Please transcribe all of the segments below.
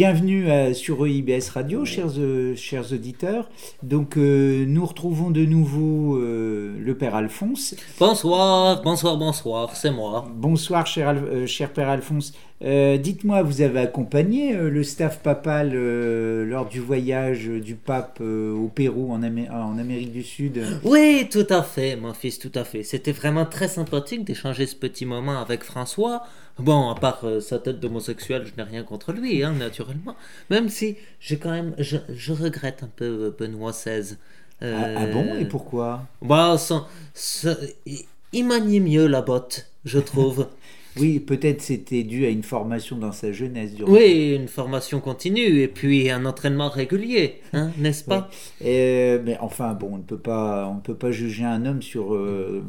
bienvenue euh, sur EIBS Radio, chers, euh, chers auditeurs. Donc, euh, nous retrouvons de nouveau euh, le Père Alphonse. Bonsoir, bonsoir, bonsoir, c'est moi. Bonsoir, cher Père Alphonse. Euh, Dites-moi, vous avez accompagné euh, le staff papal euh, lors du voyage du pape au Pérou, en, Amé- en Amérique du Sud? Oui, tout à fait, mon fils, tout à fait. C'était vraiment très sympathique d'échanger ce petit moment avec François. Bon, à part sa tête d'homosexuel, je n'ai rien contre lui, hein, naturellement. Même si j'ai quand même, je, je regrette un peu Benoît XVI. Ah, ah bon Et pourquoi? Bah, son- son- il- il maniait mieux la botte, je trouve. Oui, peut-être c'était dû à une formation dans sa jeunesse. durant- oui, une formation continue et puis un entraînement régulier, hein, n'est-ce pas? Euh, mais enfin, bon, on ne peut pas, on ne peut pas juger un homme sur euh,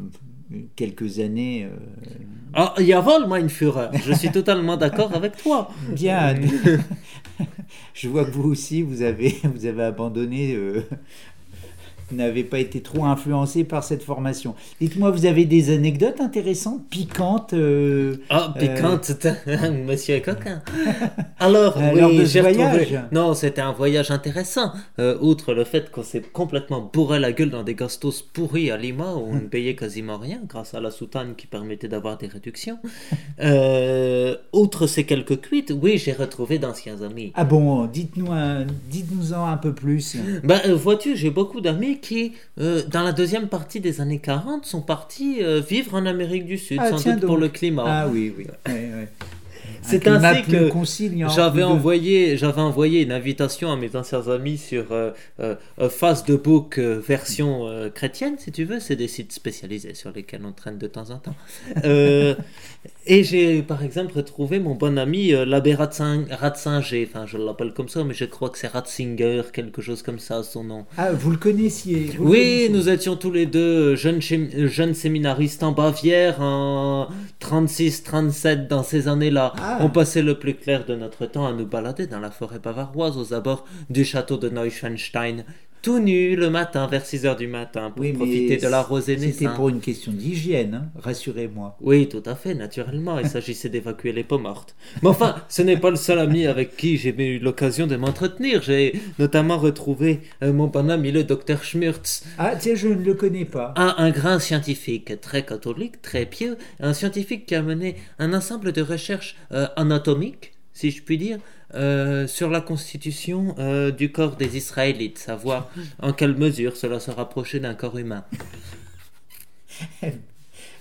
quelques années. euh, Ah, jawohl, mein Führer, je suis totalement d'accord avec toi. Bien. Je vois que vous aussi, vous avez, vous avez abandonné. euh, n'avez pas été trop influencé par cette formation. Dites-moi, vous avez des anecdotes intéressantes, piquantes euh, Ah, piquante, monsieur est coquin. Alors, Euh, oui, j'ai retrouvé- voyage. Non, c'était un voyage intéressant. Euh, outre le fait qu'on s'est complètement bourré la gueule dans des gastos pourris à Lima où on ne payait quasiment rien grâce à la soutane qui permettait d'avoir des réductions. Euh, outre ces quelques cuites, oui, j'ai retrouvé d'anciens amis. Ah bon, dites-nous un- dites-nous-en un peu plus. Ben, euh, vois-tu, j'ai beaucoup d'amis qui, euh, dans la deuxième partie des années 40, sont partis euh, vivre en Amérique du Sud, Ah, sans doute pour le climat. Ah oui, oui. ouais, ouais. Un C'est climat ainsi que conciliant, J'avais envoyé, j'avais envoyé une invitation à mes anciens amis sur euh, euh, euh, Face de Book euh, version chrétienne, si tu veux. C'est des sites spécialisés sur lesquels on traîne de temps en temps. Et j'ai, par exemple, retrouvé mon bon ami l'abbé Ratzin- Ratzinger. Enfin, je l'appelle comme ça, mais je crois que c'est Ratzinger, quelque chose comme ça, son nom. Ah, vous le connaissiez vous le Oui, connaissiez nous étions tous les deux jeunes, jeunes séminaristes en Bavière en 36-37 dans ces années-là. Ah. On passait le plus clair de notre temps à nous balader dans la forêt bavaroise aux abords du château de Neuschwanstein, tout nus le matin vers 6 heures du matin pour Oui, profiter de la rosée C'était naissante. pour une question d'hygiène, hein, rassurez-moi. Oui, tout à fait, naturellement, il s'agissait d'évacuer les peaux mortes. Mais enfin, ce n'est pas le seul ami avec qui j'ai eu l'occasion de m'entretenir. J'ai notamment retrouvé euh, mon bon ami le docteur Schmurtz, Ah, tiens, je ne le connais pas. un, un grand scientifique très catholique, très pieux, un scientifique qui a mené un ensemble de recherches euh, anatomiques, si je puis dire, euh, sur la constitution euh, du corps des Israélites, savoir en quelle mesure cela se rapprochait d'un corps humain.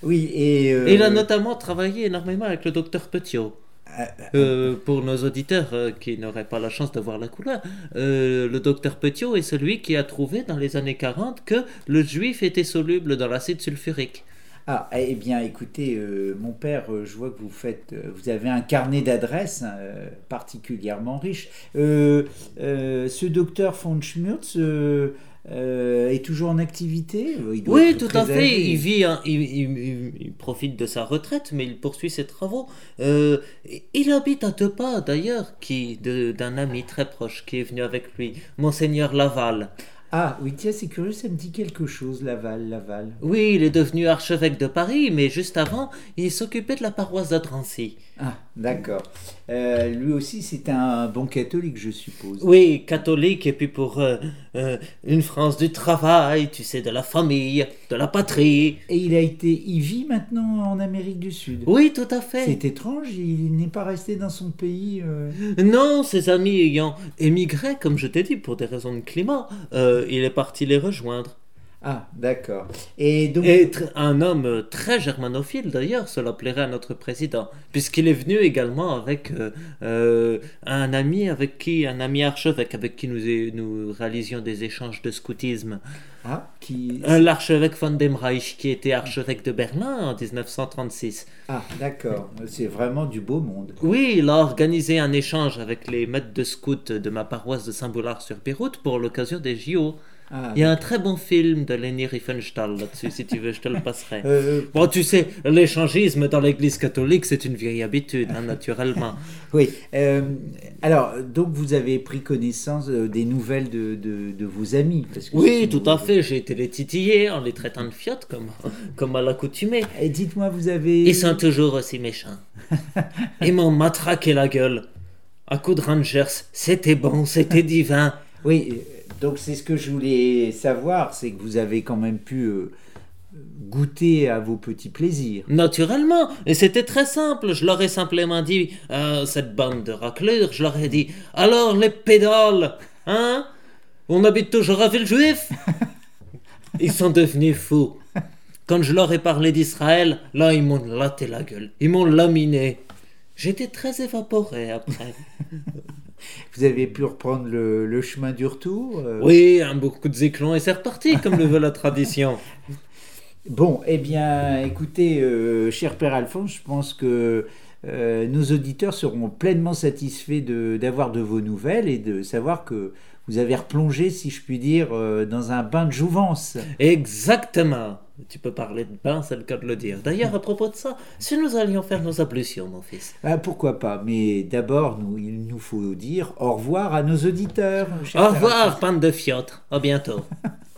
Oui, et... euh, Et il a notamment travaillé énormément avec le docteur Petiot. ah, ah, Euh, pour nos auditeurs euh, qui n'auraient pas la chance de voir la couleur, euh, le docteur Petiot est celui qui a trouvé dans les années 40 que le juif était soluble dans l'acide sulfurique. Ah, eh bien, écoutez, euh, mon père, euh, je vois que vous faites, euh, vous avez un carnet d'adresses hein, particulièrement riche. Ce docteur von Schmurtz est toujours en activité? Il doit Oui, tout à fait. âgé. Il vit, un- il, il- il- il profite de sa retraite, mais il poursuit ses travaux. Il habite à deux pas, d'ailleurs, qui d'un ami très proche qui est venu avec lui, Monseigneur Laval. Ah, oui, tiens, c'est curieux, ça me dit quelque chose, Laval, Laval. Oui, il est devenu archevêque de Paris, mais juste avant, il s'occupait de la paroisse de Drancy. Ah, d'accord. Euh, lui aussi, c'est un bon catholique, je suppose. Oui, catholique, et puis pour euh, euh, une France du travail, tu sais, de la famille, de la patrie. Et il a été, il vit maintenant en Amérique du Sud. Oui, tout à fait. C'est étrange, il n'est pas resté dans son pays. Non, ses amis ayant émigré, comme je t'ai dit, pour des raisons de climat, il est parti les rejoindre. Ah, d'accord. Et donc, Et un homme très germanophile d'ailleurs, cela plairait à notre président, puisqu'il est venu également avec euh, euh, un ami avec qui, un ami archevêque avec qui nous, nous réalisions des échanges de scoutisme. ah, qui, Euh, L'archevêque von dem Reich, qui était archevêque de Berlin en 1936. ah, d'accord. C'est vraiment du beau monde. Oui, il a organisé un échange avec les maîtres de scouts de ma paroisse de Saint-Boulard-sur-Péroute pour l'occasion des JO. Ah, Il y a un très bon film de Leni Riefenstahl là-dessus, si tu veux, je te le passerai. euh, Bon, tu sais, l'échangisme dans l'église catholique, c'est une vieille habitude, hein, naturellement. oui. euh, alors, donc vous avez pris connaissance euh, des nouvelles de, de, de vos amis parce que Oui, tout à fait, j'ai été les titiller en les traitant de fiottes, comme, comme à l'accoutumée. Et dites-moi, vous avez. Ils sont toujours aussi méchants. Ils m'ont matraqué la gueule. À coup de Rangers, c'était bon, c'était divin. Oui, euh, donc c'est ce que je voulais savoir, c'est que vous avez quand même pu euh, goûter à vos petits plaisirs. Naturellement, et c'était très simple. Je leur ai simplement dit, euh, cette bande de raclures, je leur ai dit, alors les pédales, hein? On habite toujours à Villejuif Ils sont devenus fous. Quand je leur ai parlé d'Israël, là, ils m'ont laté la gueule. Ils m'ont laminé. J'étais très évaporé après. Vous avez pu reprendre le, le chemin du retour euh, Oui, un beau coup de zéclon et c'est reparti, comme le veut la tradition. Bon, eh bien, écoutez, euh, cher Père Alphonse, je pense que euh, nos auditeurs seront pleinement satisfaits de- d'avoir de, vos nouvelles et de savoir que vous avez replongé, si je puis dire, dans un bain de jouvence. Exactement. Tu peux parler de bain, c'est le cas de le dire. D'ailleurs, à propos de ça, si nous allions faire nos ablutions, mon fils. Ah, pourquoi pas Mais d'abord, nous, il nous faut dire au revoir à nos auditeurs. Au revoir, bande de fiottes. À bientôt.